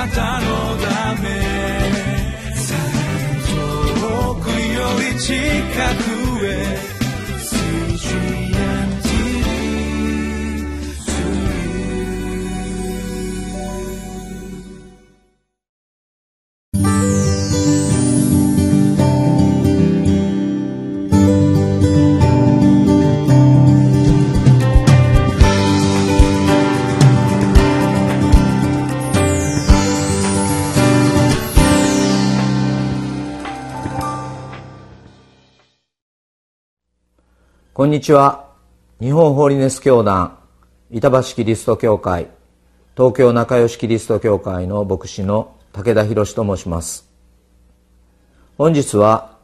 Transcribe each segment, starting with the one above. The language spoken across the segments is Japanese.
なたのため。遠くより近く。こんにちは。日本ホーリネス教団、板橋キリスト教会、東京仲良しキリスト教会の牧師の武田博と申します。本日は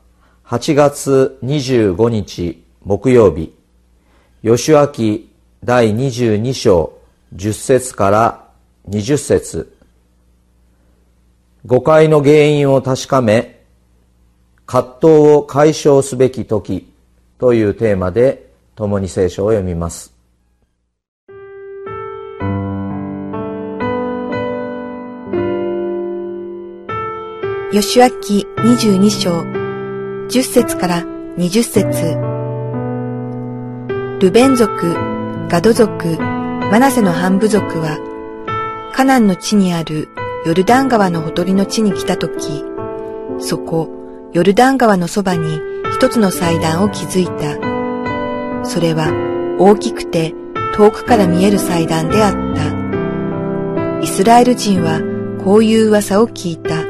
8月25日木曜日、吉脇第22章10節から20節誤解の原因を確かめ、葛藤を解消すべき時というテーマで共に聖書を読みます。吉脇22章10節から20節ルベン族、ガド族、マナセの半部族はカナンの地にあるヨルダン川のほとりの地に来たとき、そこ、ヨルダン川のそばに一つの祭壇を築いた。それは大きくて遠くから見える祭壇であった。イスラエル人はこういう噂を聞いた。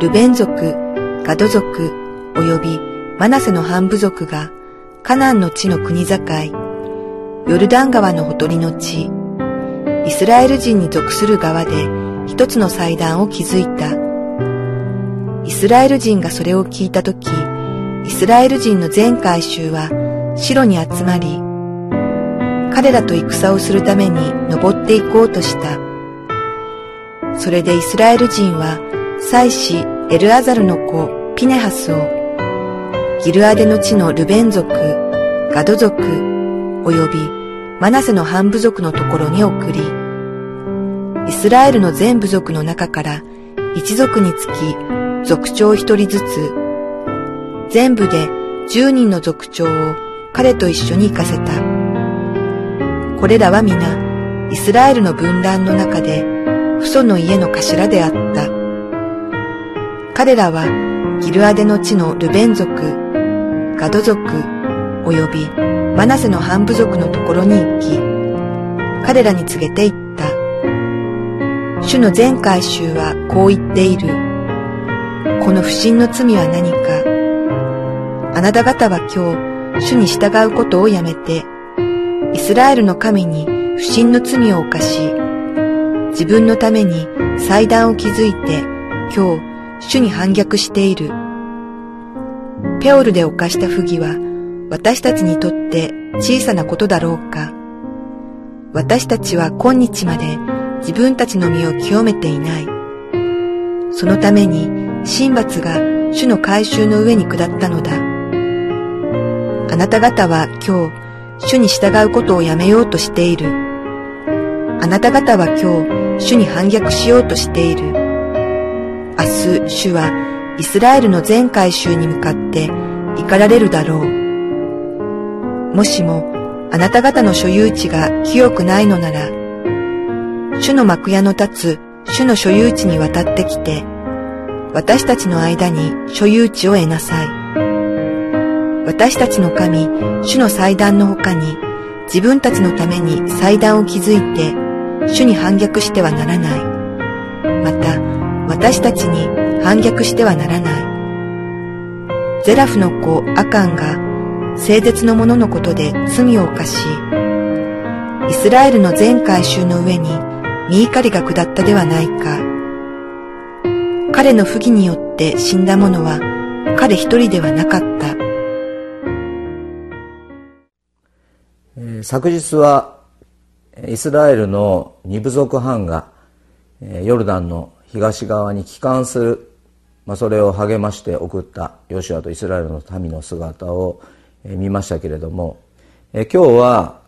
ルベン族、ガド族、及びマナセの半部族がカナンの地の国境、ヨルダン川のほとりの地、イスラエル人に属する側で一つの祭壇を築いた。イスラエル人がそれを聞いたとき、イスラエル人の全回収は城に集まり、彼らと戦をするために登っていこうとした。それでイスラエル人は祭司エルアザルの子ピネハスをギルアデの地のルベン族、ガド族、及びマナセの半部族のところに送り、イスラエルの全部族の中から一族につき族長一人ずつ全部で10人の族長を彼と一緒に行かせた。これらは皆、イスラエルの分断の中で、父祖の家の頭であった。彼らは、ギルアデの地のルベン族、ガド族、及びマナセの半部族のところに行き、彼らに告げて言った。主の全回収はこう言っている。この不審の罪は何かあなた方は今日、主に従うことをやめて、イスラエルの神に不信の罪を犯し、自分のために祭壇を築いて、今日、主に反逆している。ペオルで犯した不義は、私たちにとって小さなことだろうか。私たちは今日まで自分たちの身を清めていない。そのために、神罰が主の改宗の上に下ったのだ。あなた方は今日、主に従うことをやめようとしている。あなた方は今日、主に反逆しようとしている。明日、主はイスラエルの全回収に向かって怒られるだろう。もしも、あなた方の所有地が清くないのなら、主の幕屋の立つ主の所有地に渡ってきて、私たちの間に所有地を得なさい。私たちの神、主の祭壇の他に、自分たちのために祭壇を築いて、主に反逆してはならない。また、私たちに反逆してはならない。ゼラフの子アカンが、聖絶の者のことで罪を犯し、イスラエルの全回収の上に見怒りが下ったではないか。彼の不義によって死んだ者は彼一人ではなかった。昨日はイスラエルの二部族藩がヨルダンの東側に帰還する、まあ、それを励まして送ったヨシュアとイスラエルの民の姿を見ましたけれども今日は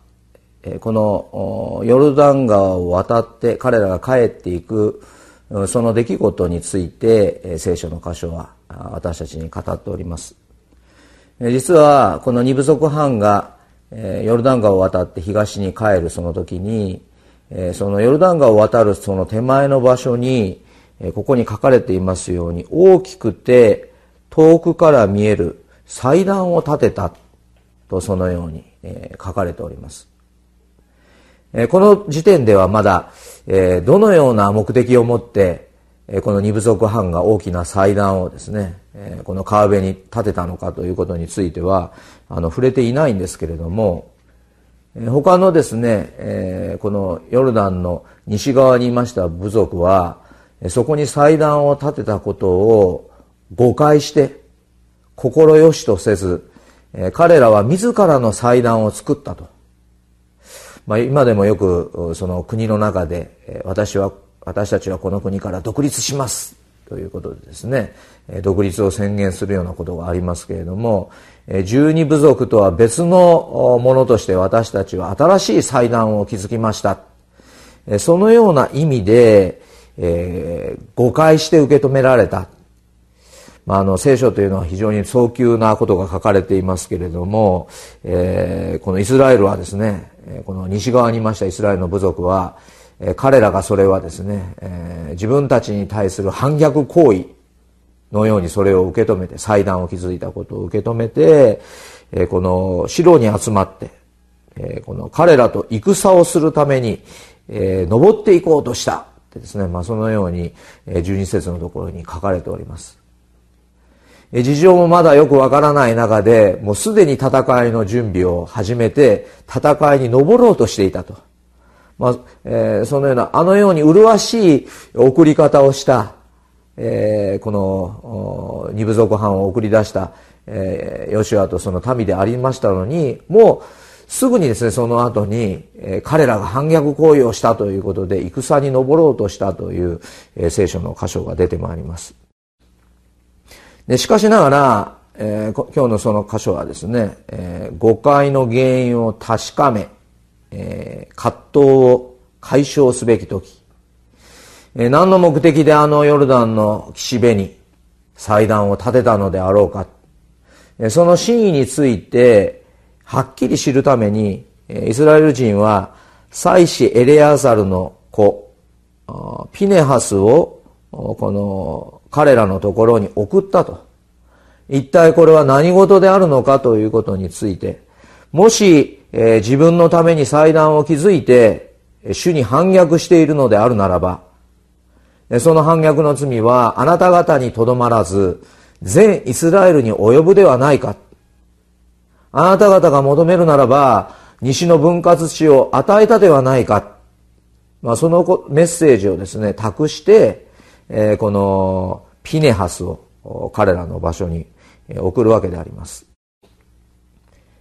このヨルダン川を渡って彼らが帰っていくその出来事について聖書の箇所は私たちに語っております。実はこの二部族藩がえヨルダン川を渡って東に帰るその時にえそのヨルダン川を渡るその手前の場所にえここに書かれていますように大きくて遠くから見える祭壇を建てたとそのようにえ書かれております。えこの時点ではまだえどのような目的を持ってこの二部族藩が大きな祭壇をですねこの川辺に建てたのかということについてはあの触れていないんですけれども他のですねこのヨルダンの西側にいました部族はそこに祭壇を建てたことを誤解して心よしとせず彼らは自らの祭壇を作ったと。まあ、今でもよくその国の中で私は私たちはこの国から独立します。ということでですね独立を宣言するようなことがありますけれども十二部族とは別のものとして私たちは新しい祭壇を築きました。そのような意味で、えー、誤解して受け止められた。まあ、あの聖書というのは非常に早急なことが書かれていますけれども、えー、このイスラエルはですねこの西側にいましたイスラエルの部族は彼らがそれはですね、え、自分たちに対する反逆行為のようにそれを受け止めて祭壇を築いたことを受け止めて、え、この城に集まって、え、この彼らと戦をするために、え、登っていこうとしたってですね、まあ、そのように、え、12節のところに書かれております。事情もまだよくわからない中で、もうすでに戦いの準備を始めて、戦いに登ろうとしていたと。まあ、えー、そのような、あのように麗しい送り方をした、えー、この、二部族藩を送り出した、えー、ヨシュアとその民でありましたのに、もう、すぐにですね、その後に、えー、彼らが反逆行為をしたということで、戦に登ろうとしたという、えー、聖書の箇所が出てまいります。でしかしながら、えー、今日のその箇所はですね、えー、誤解の原因を確かめ、えー、葛藤を解消すべき時、えー、何の目的であのヨルダンの岸辺に祭壇を建てたのであろうか、えー、その真意についてはっきり知るために、イスラエル人は祭司エレアザルの子、ピネハスをこの彼らのところに送ったと。一体これは何事であるのかということについて、もし、え、自分のために祭壇を築いて、主に反逆しているのであるならば、その反逆の罪はあなた方にとどまらず、全イスラエルに及ぶではないか。あなた方が求めるならば、西の分割地を与えたではないか。まあ、そのメッセージをですね、託して、え、このピネハスを彼らの場所に送るわけであります。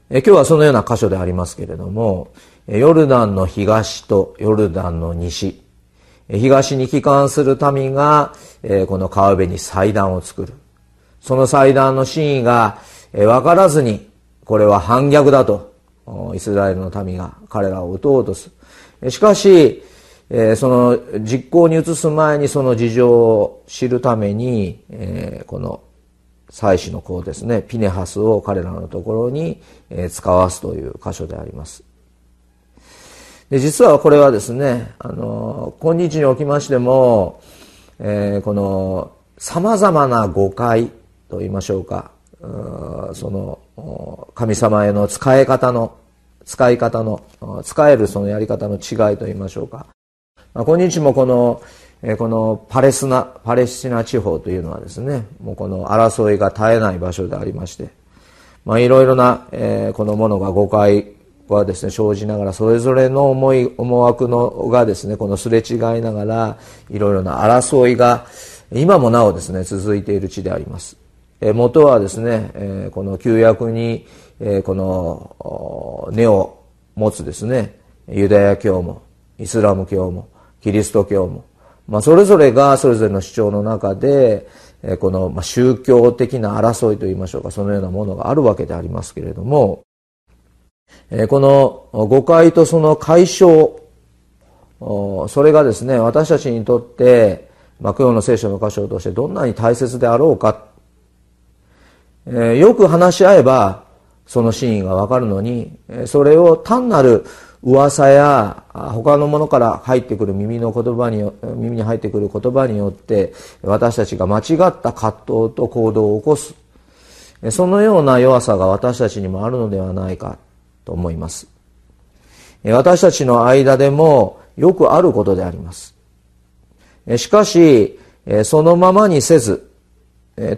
え、今日はそのような箇所でありますけれども、ヨルダンの東とヨルダンの西、東に帰還する民が、この川辺に祭壇を作る。その祭壇の真意が分からずに、これは反逆だと、イスラエルの民が彼らを撃とうとする。しかし、その実行に移す前にその事情を知るために、この祭司の子ですね。ピネハスを彼らのところに、え、使わすという箇所であります。で実はこれはですねあの今日におきましても、えー、このさまざまな誤解と言いましょうか。その神様への使い方の使い方の使えるそのやり方の違いと言いましょうか。まあ、今日もこの、このパレスナ、パレスチナ地方というのはですね、もうこの争いが絶えない場所でありまして、まあいろいろな、えー、このものが誤解はですね、生じながら、それぞれの思い、思惑のがですね、このすれ違いながら、いろいろな争いが、今もなおですね、続いている地であります。えー、元はですね、えー、この旧約に、えー、この根を持つですね、ユダヤ教も、イスラム教も、キリスト教も、まあ、それぞれがそれぞれの主張の中で、えこのま宗教的な争いといいましょうか、そのようなものがあるわけでありますけれども、えこの誤解とその解消、それがですね、私たちにとってまあ、今日の聖書の箇所としてどんなに大切であろうか、え、よく話し合えばその真意がわかるのにそれを単なる噂や他のものから入ってくる耳の言葉に耳に入ってくる言葉によって私たちが間違った葛藤と行動を起こす。そのような弱さが私たちにもあるのではないかと思います。私たちの間でもよくあることであります。しかし、そのままにせず、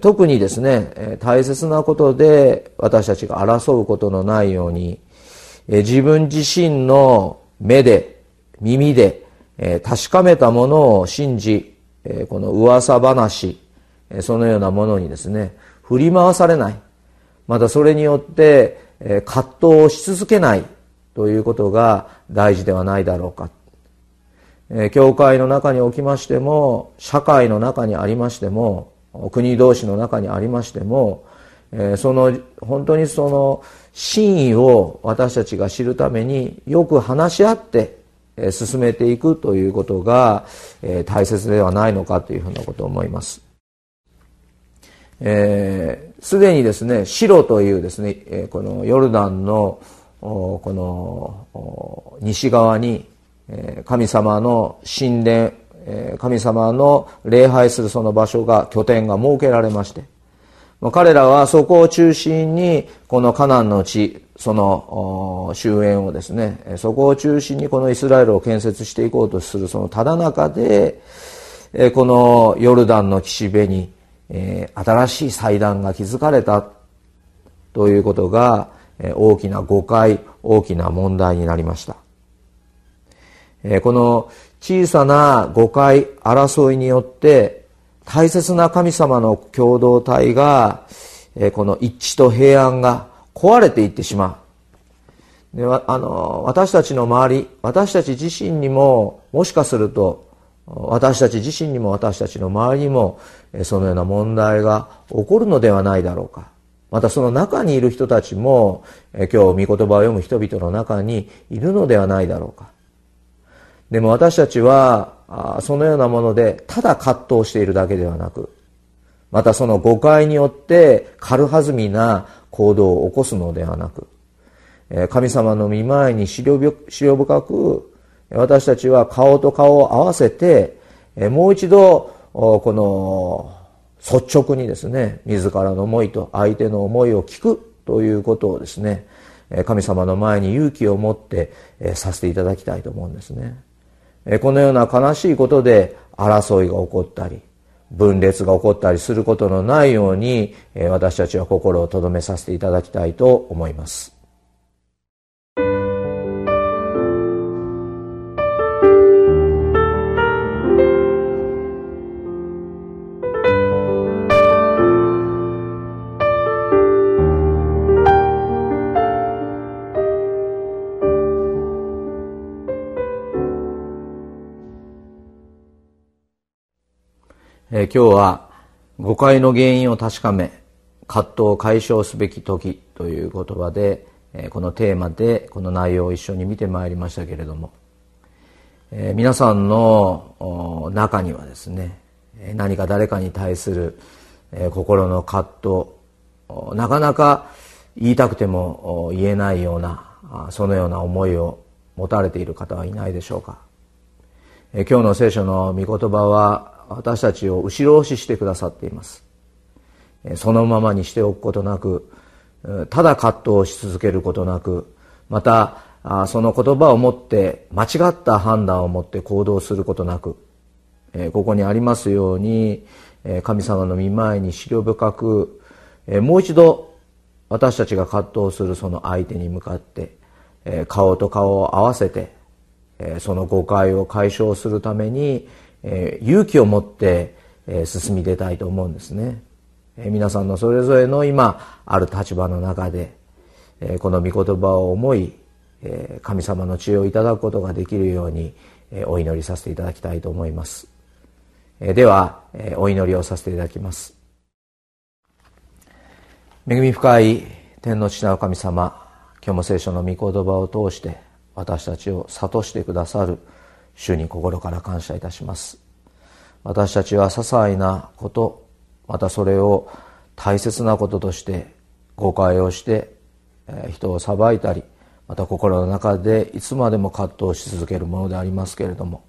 特にですね、大切なことで私たちが争うことのないように、自分自身の目で、耳で、確かめたものを信じ、この噂話、そのようなものにですね、振り回されない。またそれによって葛藤をし続けないということが大事ではないだろうか。教会の中におきましても社会の中にありましても国同士の中にありましても、えその本当にその真意を私たちが知るためによく話し合って進めていくということが大切ではないのかというふうなことを思います。す、えー、で、にですね、白というですね、このヨルダンのこの西側に神様の神殿、神様の礼拝するその場所が、拠点が設けられまして、彼らはそこを中心に、このカナンの地、その終焉をですね、そこを中心にこのイスラエルを建設していこうとするそのただ中で、このヨルダンの岸辺に、新しい祭壇が築かれたということが、大きな誤解、大きな問題になりました。この小さな誤解、争いによって大切な神様の共同体がこの一致と平安が壊れていってしまう。であの私たちの周り、私たち自身にももしかすると私たち自身にも私たちの周りにもそのような問題が起こるのではないだろうか。またその中にいる人たちも今日御言葉を読む人々の中にいるのではないだろうか。でも私たちは、そのようなもので、ただ葛藤しているだけではなく、またその誤解によって軽はずみな行動を起こすのではなく、神様の見前に資料深く、私たちは顔と顔を合わせて、もう一度、この率直にですね、自らの思いと相手の思いを聞くということをですね、神様の前に勇気を持ってさせていただきたいと思うんですね。このような悲しいことで争いが起こったり、分裂が起こったりすることのないように、私たちは心を留めさせていただきたいと思います。今日は誤解の原因を確かめ葛藤を解消すべき時という言葉で、このテーマでこの内容を一緒に見てまいりましたけれども、皆さんの中にはですね何か誰かに対する、心の葛藤なかなか言いたくても言えないようなそのような思いを持たれている方はいないでしょうか。今日の聖書の御言葉は私たちを後ろ押ししてくださっています。そのままにしておくことなくただ葛藤し続けることなくまたその言葉をもって間違った判断を持って行動することなくここにありますように神様の御前に資料深くもう一度私たちが葛藤するその相手に向かって顔と顔を合わせてその誤解を解消するためにえー、勇気を持って、えー、進み出たいと思うんですね、えー、皆さんのそれぞれの今ある立場の中で、えー、この御言葉を思い、えー、神様の知恵をいただくことができるように、えー、お祈りさせていただきたいと思います、えー、では、えー、お祈りをさせていただきます。恵み深い天の父なる神様今日も聖書の御言葉を通して私たちを諭してくださる主に心から感謝いたします。私たちは些細なことまたそれを大切なこととして誤解をして人を裁いたりまた心の中でいつまでも葛藤し続けるものでありますけれども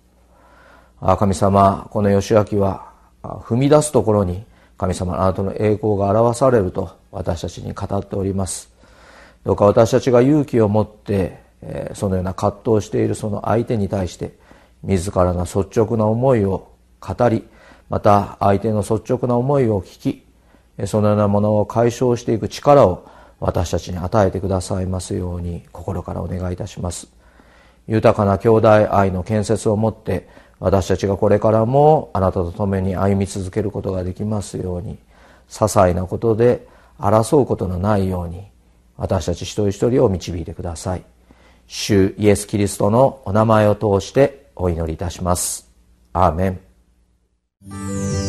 神様この義明は踏み出すところに神様のあなたの栄光が表されると私たちに語っております。どうか私たちが勇気を持ってそのような葛藤しているその相手に対して自らの率直な思いを語りまた相手の率直な思いを聞きそのようなものを解消していく力を私たちに与えてくださいますように心からお願いいたします。豊かな兄弟愛の建設をもって私たちがこれからもあなたと共に歩み続けることができますように些細なことで争うことのないように私たち一人一人を導いてください。主イエス・キリストのお名前を通してお祈りいたします。アーメン。